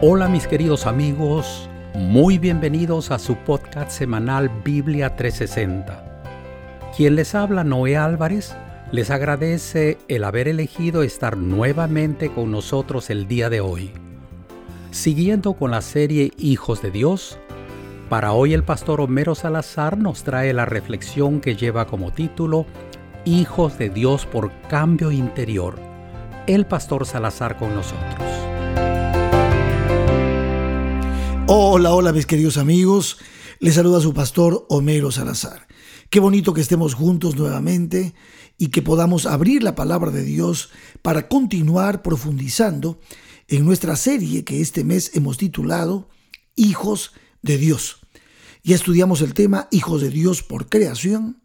Hola mis queridos amigos, muy bienvenidos a su podcast semanal Biblia 360. Quien les habla Noé Álvarez les agradece el haber elegido estar nuevamente con nosotros el día de hoy. Siguiendo con la serie Hijos de Dios, para hoy el pastor Homero Salazar nos trae la reflexión que lleva como título Hijos de Dios por cambio interior. El pastor Salazar con nosotros. Hola, hola mis queridos amigos. Les saluda su pastor Homero Salazar. Qué bonito que estemos juntos nuevamente y que podamos abrir la palabra de Dios para continuar profundizando en nuestra serie que este mes hemos titulado Hijos de Dios. Ya estudiamos el tema Hijos de Dios por creación,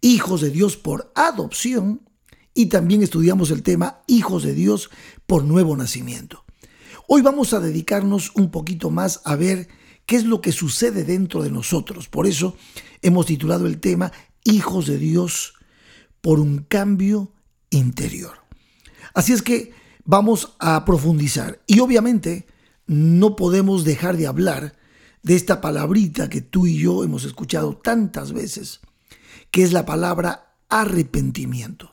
Hijos de Dios por adopción y también estudiamos el tema Hijos de Dios por nuevo nacimiento. Hoy vamos a dedicarnos un poquito más a ver qué es lo que sucede dentro de nosotros. Por eso hemos titulado el tema Hijos de Dios por un cambio interior. Así es que vamos a profundizar. Y obviamente no podemos dejar de hablar de esta palabrita que tú y yo hemos escuchado tantas veces, que es la palabra arrepentimiento.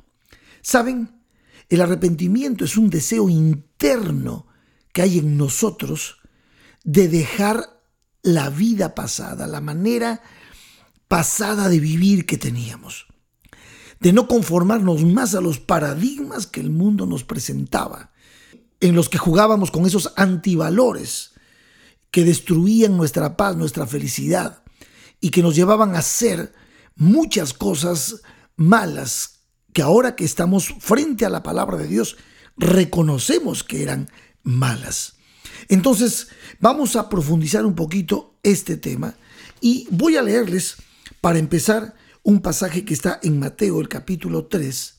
¿Saben? El arrepentimiento es un deseo interno que hay en nosotros de dejar la vida pasada, la manera pasada de vivir que teníamos, de no conformarnos más a los paradigmas que el mundo nos presentaba, en los que jugábamos con esos antivalores que destruían nuestra paz, nuestra felicidad y que nos llevaban a hacer muchas cosas malas que ahora que estamos frente a la palabra de Dios reconocemos que eran malas. Entonces, vamos a profundizar un poquito este tema y voy a leerles, para empezar, un pasaje que está en Mateo, el capítulo 3,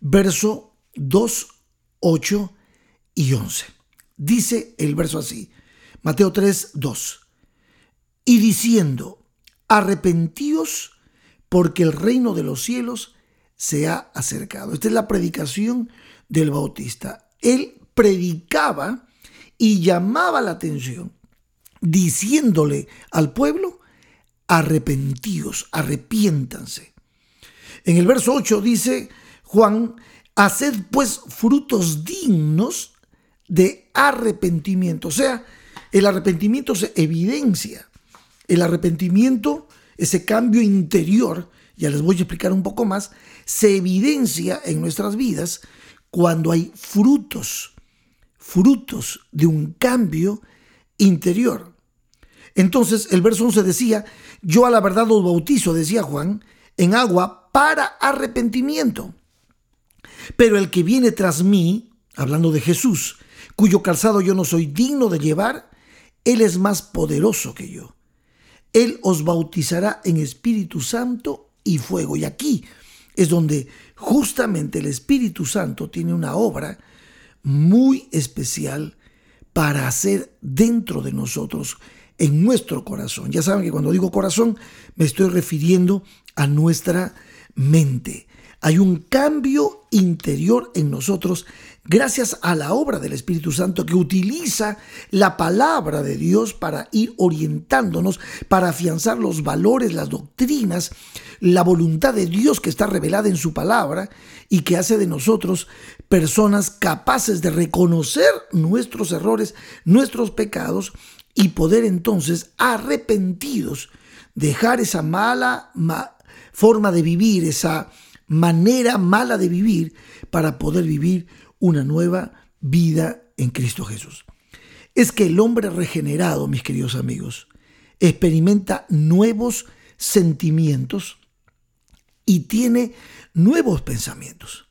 verso 2, 8 y 11. Dice el verso así, Mateo 3, 2. Y diciendo, arrepentíos porque el reino de los cielos se ha acercado. Esta es la predicación del Bautista. Él predicaba y llamaba la atención, diciéndole al pueblo, arrepentíos, arrepiéntanse. En el verso 8 dice Juan, haced pues frutos dignos de arrepentimiento. O sea, el arrepentimiento se evidencia. El arrepentimiento, ese cambio interior, ya les voy a explicar un poco más, se evidencia en nuestras vidas cuando hay frutos frutos de un cambio interior. Entonces el verso 11 decía, yo a la verdad os bautizo, decía Juan, en agua para arrepentimiento. Pero el que viene tras mí, hablando de Jesús, cuyo calzado yo no soy digno de llevar, Él es más poderoso que yo. Él os bautizará en Espíritu Santo y fuego. Y aquí es donde justamente el Espíritu Santo tiene una obra muy especial para hacer dentro de nosotros, en nuestro corazón. Ya saben que cuando digo corazón me estoy refiriendo a nuestra mente. Hay un cambio interior en nosotros gracias a la obra del Espíritu Santo que utiliza la palabra de Dios para ir orientándonos, para afianzar los valores, las doctrinas, la voluntad de Dios que está revelada en su palabra y que hace de nosotros personas capaces de reconocer nuestros errores, nuestros pecados y poder entonces arrepentidos dejar esa mala forma de vivir, esa manera mala de vivir para poder vivir una nueva vida en Cristo Jesús. Es que el hombre regenerado, mis queridos amigos, experimenta nuevos sentimientos y tiene nuevos pensamientos.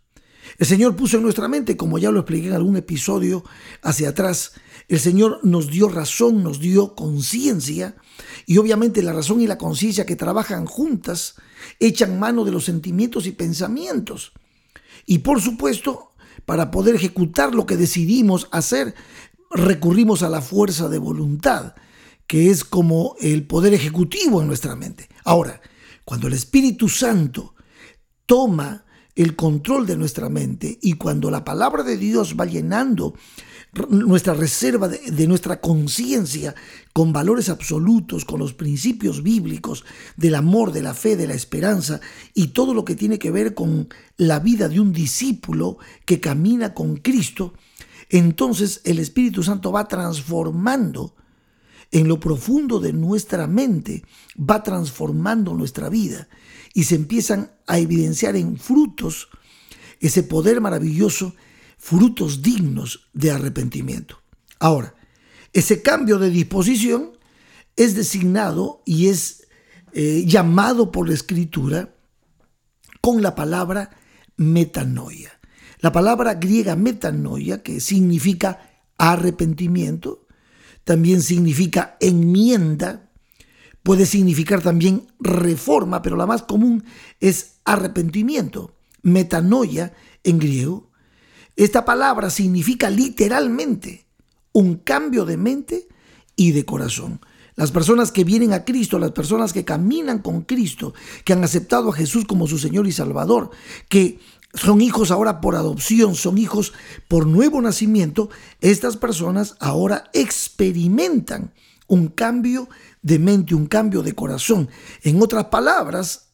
El Señor puso en nuestra mente, como ya lo expliqué en algún episodio hacia atrás, el Señor nos dio razón, nos dio conciencia y obviamente la razón y la conciencia que trabajan juntas echan mano de los sentimientos y pensamientos. Y por supuesto, para poder ejecutar lo que decidimos hacer, recurrimos a la fuerza de voluntad, que es como el poder ejecutivo en nuestra mente. Ahora, cuando el Espíritu Santo toma el control de nuestra mente y cuando la palabra de Dios va llenando nuestra reserva de, nuestra conciencia con valores absolutos, con los principios bíblicos del amor, de la fe, de la esperanza y todo lo que tiene que ver con la vida de un discípulo que camina con Cristo, entonces el Espíritu Santo va transformando en lo profundo de nuestra mente, va transformando nuestra vida y se empiezan a evidenciar en frutos ese poder maravilloso frutos dignos de arrepentimiento. Ahora, ese cambio de disposición es designado y es eh, llamado por la escritura con la palabra metanoia. La palabra griega metanoia, que significa arrepentimiento, también significa enmienda, puede significar también reforma, pero la más común es arrepentimiento. Metanoia en griego esta palabra significa literalmente un cambio de mente y de corazón. Las personas que vienen a Cristo, las personas que caminan con Cristo, que han aceptado a Jesús como su Señor y Salvador, que son hijos ahora por adopción, son hijos por nuevo nacimiento, estas personas ahora experimentan un cambio de mente, un cambio de corazón. En otras palabras,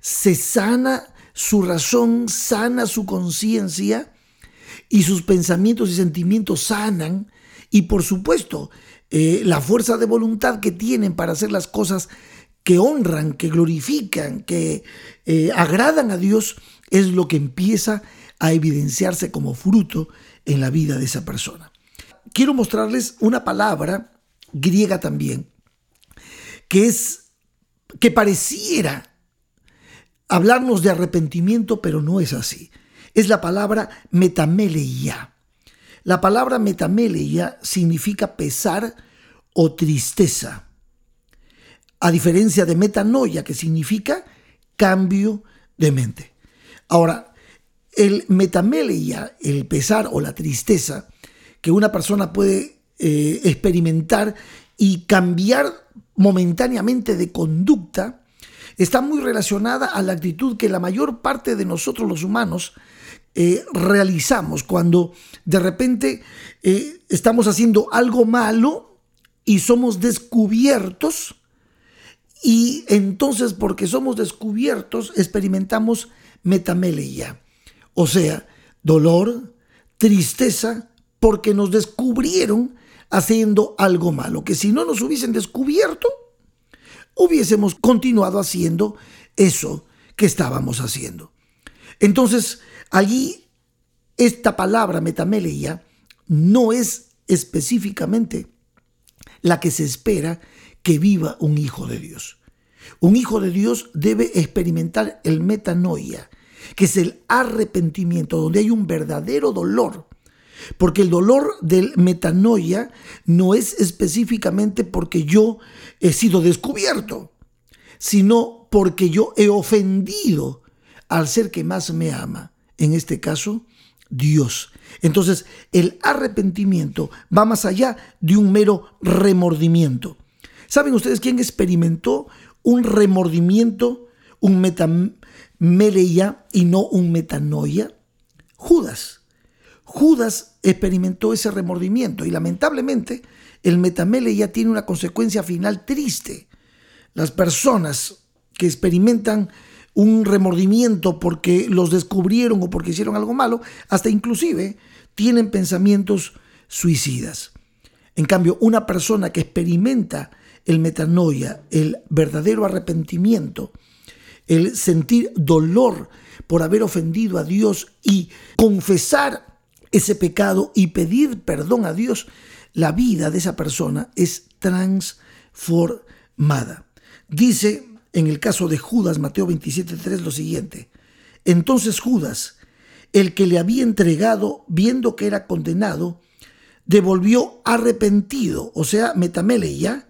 se sana su razón, sana su conciencia y sus pensamientos y sentimientos sanan y por supuesto eh, la fuerza de voluntad que tienen para hacer las cosas que honran, que glorifican, que eh, agradan a Dios, es lo que empieza a evidenciarse como fruto en la vida de esa persona. Quiero mostrarles una palabra griega también, que es que pareciera hablarnos de arrepentimiento, pero no es así es la palabra metameleia. La palabra metameleia significa pesar o tristeza, a diferencia de metanoia, que significa cambio de mente. Ahora, el metameleia, el pesar o la tristeza que una persona puede eh, experimentar y cambiar momentáneamente de conducta, está muy relacionada a la actitud que la mayor parte de nosotros los humanos eh, realizamos cuando de repente eh, estamos haciendo algo malo y somos descubiertos y entonces porque somos descubiertos experimentamos metameleia, o sea, dolor, tristeza, porque nos descubrieron haciendo algo malo, que si no nos hubiesen descubierto, hubiésemos continuado haciendo eso que estábamos haciendo. Entonces, Allí esta palabra metameleia no es específicamente la que se espera que viva un hijo de Dios. Un hijo de Dios debe experimentar el metanoia, que es el arrepentimiento, donde hay un verdadero dolor. Porque el dolor del metanoia no es específicamente porque yo he sido descubierto, sino porque yo he ofendido al ser que más me ama en este caso, Dios. Entonces, el arrepentimiento va más allá de un mero remordimiento. ¿Saben ustedes quién experimentó un remordimiento, un metameleia y no un metanoia? Judas. Judas experimentó ese remordimiento y lamentablemente el metameleia tiene una consecuencia final triste. Las personas que experimentan un remordimiento porque los descubrieron o porque hicieron algo malo, hasta inclusive tienen pensamientos suicidas. En cambio, una persona que experimenta el metanoia, el verdadero arrepentimiento, el sentir dolor por haber ofendido a Dios y confesar ese pecado y pedir perdón a Dios, la vida de esa persona es transformada. Dice en el caso de Judas, Mateo 27.3, lo siguiente. Entonces Judas, el que le había entregado, viendo que era condenado, devolvió arrepentido, o sea, metameleia,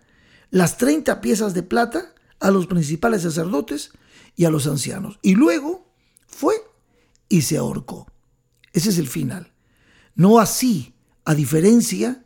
las 30 piezas de plata a los principales sacerdotes y a los ancianos. Y luego fue y se ahorcó. Ese es el final. No así, a diferencia,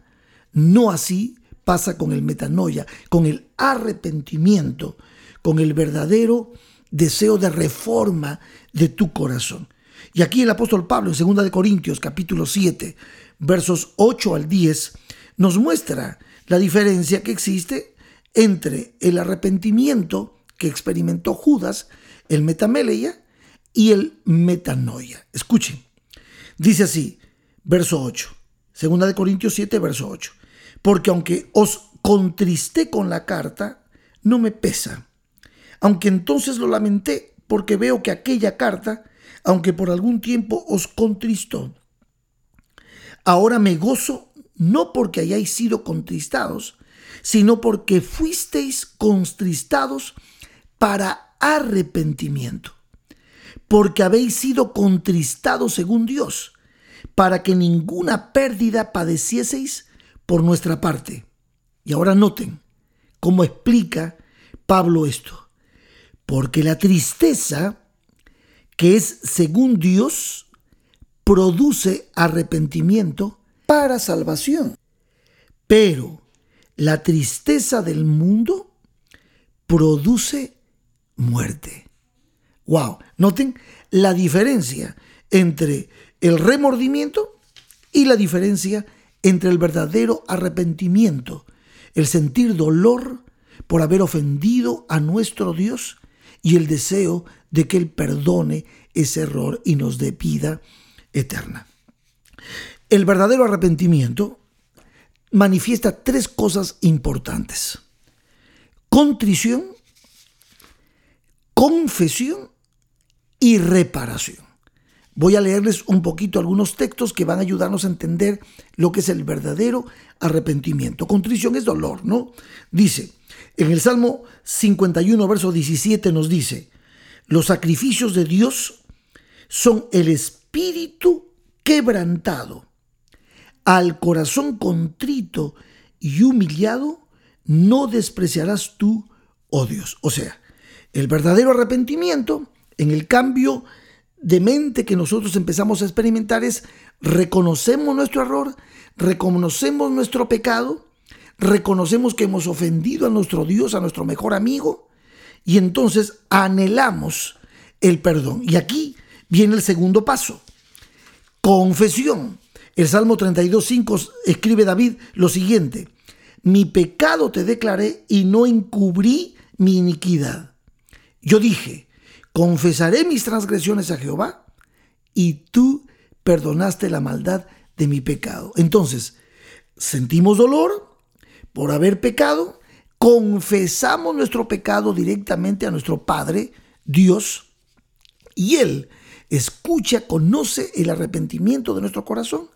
no así pasa con el metanoia, con el arrepentimiento con el verdadero deseo de reforma de tu corazón. Y aquí el apóstol Pablo en 2 de Corintios capítulo 7, versos 8 al 10 nos muestra la diferencia que existe entre el arrepentimiento que experimentó Judas, el metameleia, y el metanoia. Escuchen, dice así, verso 8, segunda de Corintios 7, verso 8, porque aunque os contristé con la carta, no me pesa, aunque entonces lo lamenté, porque veo que aquella carta, aunque por algún tiempo os contristó, ahora me gozo no porque hayáis sido contristados, sino porque fuisteis contristados para arrepentimiento, porque habéis sido contristados según Dios, para que ninguna pérdida padecieseis por nuestra parte. Y ahora noten cómo explica Pablo esto. Porque la tristeza, que es según Dios, produce arrepentimiento para salvación. Pero la tristeza del mundo produce muerte. Wow, noten la diferencia entre el remordimiento y la diferencia entre el verdadero arrepentimiento, el sentir dolor por haber ofendido a nuestro Dios y el deseo de que Él perdone ese error y nos dé vida eterna. El verdadero arrepentimiento manifiesta tres cosas importantes. Contrición, confesión y reparación. Voy a leerles un poquito algunos textos que van a ayudarnos a entender lo que es el verdadero arrepentimiento. Contrición es dolor, ¿no? Dice, en el Salmo 51, verso 17 nos dice, los sacrificios de Dios son el espíritu quebrantado al corazón contrito y humillado, no despreciarás tú, oh Dios. O sea, el verdadero arrepentimiento, en el cambio de mente que nosotros empezamos a experimentar es reconocemos nuestro error, reconocemos nuestro pecado, reconocemos que hemos ofendido a nuestro Dios, a nuestro mejor amigo, y entonces anhelamos el perdón. Y aquí viene el segundo paso, confesión. El Salmo 32.5 escribe David lo siguiente, mi pecado te declaré y no encubrí mi iniquidad. Yo dije, confesaré mis transgresiones a Jehová y tú perdonaste la maldad de mi pecado. Entonces, sentimos dolor por haber pecado, confesamos nuestro pecado directamente a nuestro Padre, Dios, y Él escucha, conoce el arrepentimiento de nuestro corazón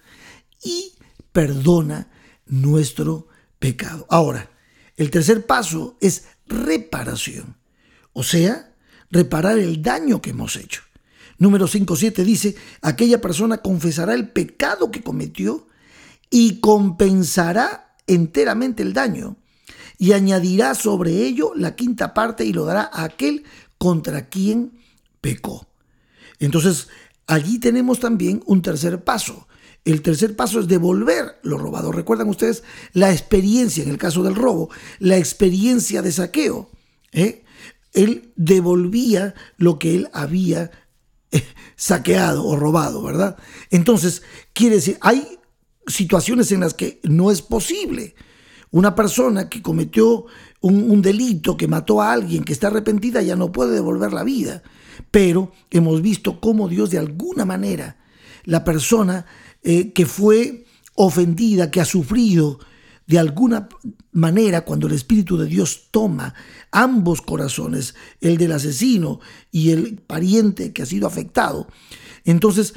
y perdona nuestro pecado. Ahora, el tercer paso es reparación, o sea, reparar el daño que hemos hecho. Número 5.7 dice, aquella persona confesará el pecado que cometió y compensará enteramente el daño y añadirá sobre ello la quinta parte y lo dará a aquel contra quien pecó. Entonces, allí tenemos también un tercer paso. El tercer paso es devolver lo robado. Recuerdan ustedes la experiencia, en el caso del robo, la experiencia de saqueo. ¿eh? Él devolvía lo que él había eh, saqueado o robado, ¿verdad? Entonces, quiere decir, hay situaciones en las que no es posible. Una persona que cometió un, un, delito, que mató a alguien, que está arrepentida, ya no puede devolver la vida. Pero hemos visto cómo Dios de alguna manera, la persona eh, que fue ofendida, que ha sufrido de alguna manera cuando el Espíritu de Dios toma ambos corazones, el del asesino y el pariente que ha sido afectado. Entonces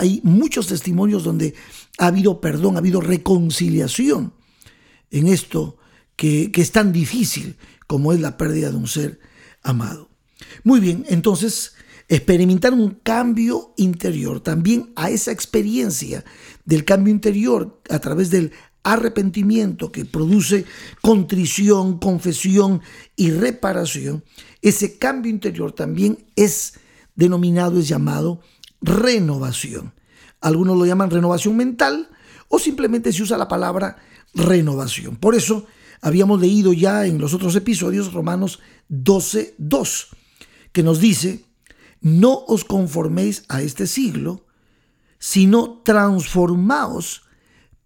hay muchos testimonios donde ha habido perdón, ha habido reconciliación en esto que, que es tan difícil como es la pérdida de un ser amado. Muy bien, entonces experimentar un cambio interior, también a esa experiencia del cambio interior a través del arrepentimiento que produce contrición, confesión y reparación, ese cambio interior también es denominado, es llamado renovación. Algunos lo llaman renovación mental o simplemente se usa la palabra renovación. Por eso habíamos leído ya en los otros episodios Romanos 12.2, que nos dice, no os conforméis a este siglo, sino transformaos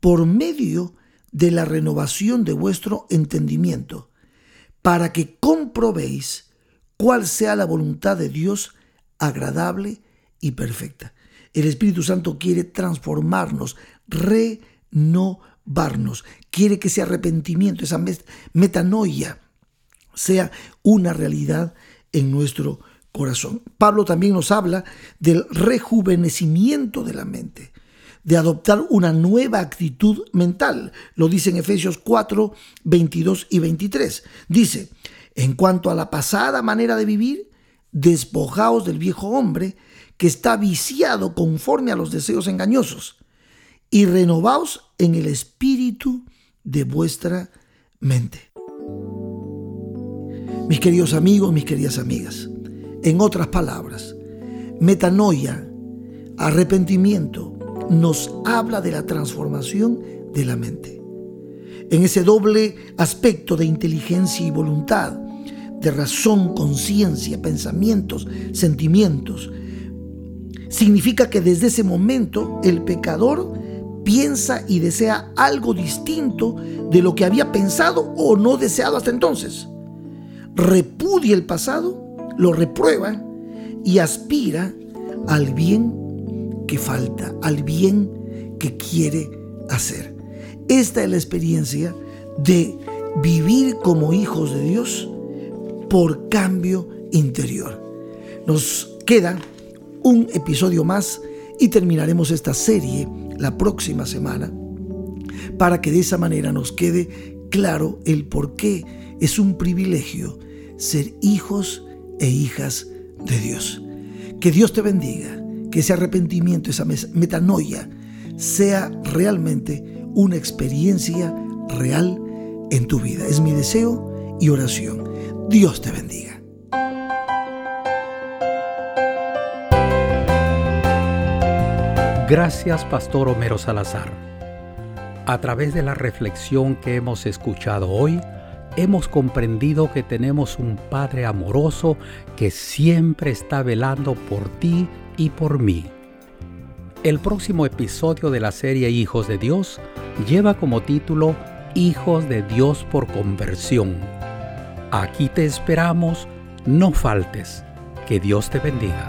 por medio de la renovación de vuestro entendimiento, para que comprobéis cuál sea la voluntad de Dios agradable y perfecta. El Espíritu Santo quiere transformarnos, renovarnos, quiere que ese arrepentimiento, esa metanoia, sea una realidad en nuestro corazón. Pablo también nos habla del rejuvenecimiento de la mente, de adoptar una nueva actitud mental. Lo dice en Efesios 4, 22 y 23. Dice, en cuanto a la pasada manera de vivir, despojaos del viejo hombre que está viciado conforme a los deseos engañosos y renovaos en el espíritu de vuestra mente. Mis queridos amigos, mis queridas amigas, en otras palabras, metanoia, arrepentimiento, nos habla de la transformación de la mente. En ese doble aspecto de inteligencia y voluntad, de razón, conciencia, pensamientos, sentimientos, significa que desde ese momento el pecador piensa y desea algo distinto de lo que había pensado o no deseado hasta entonces repudia el pasado, lo reprueba y aspira al bien que falta, al bien que quiere hacer. Esta es la experiencia de vivir como hijos de Dios por cambio interior. Nos queda un episodio más y terminaremos esta serie la próxima semana para que de esa manera nos quede claro el por qué es un privilegio ser hijos e hijas de Dios. Que Dios te bendiga, que ese arrepentimiento, esa metanoia, sea realmente una experiencia real en tu vida. Es mi deseo y oración. Dios te bendiga. Gracias, Pastor Homero Salazar. A través de la reflexión que hemos escuchado hoy, hemos comprendido que tenemos un Padre amoroso que siempre está velando por ti y por mí. El próximo episodio de la serie Hijos de Dios lleva como título Hijos de Dios por conversión. Aquí te esperamos, no faltes. Que Dios te bendiga.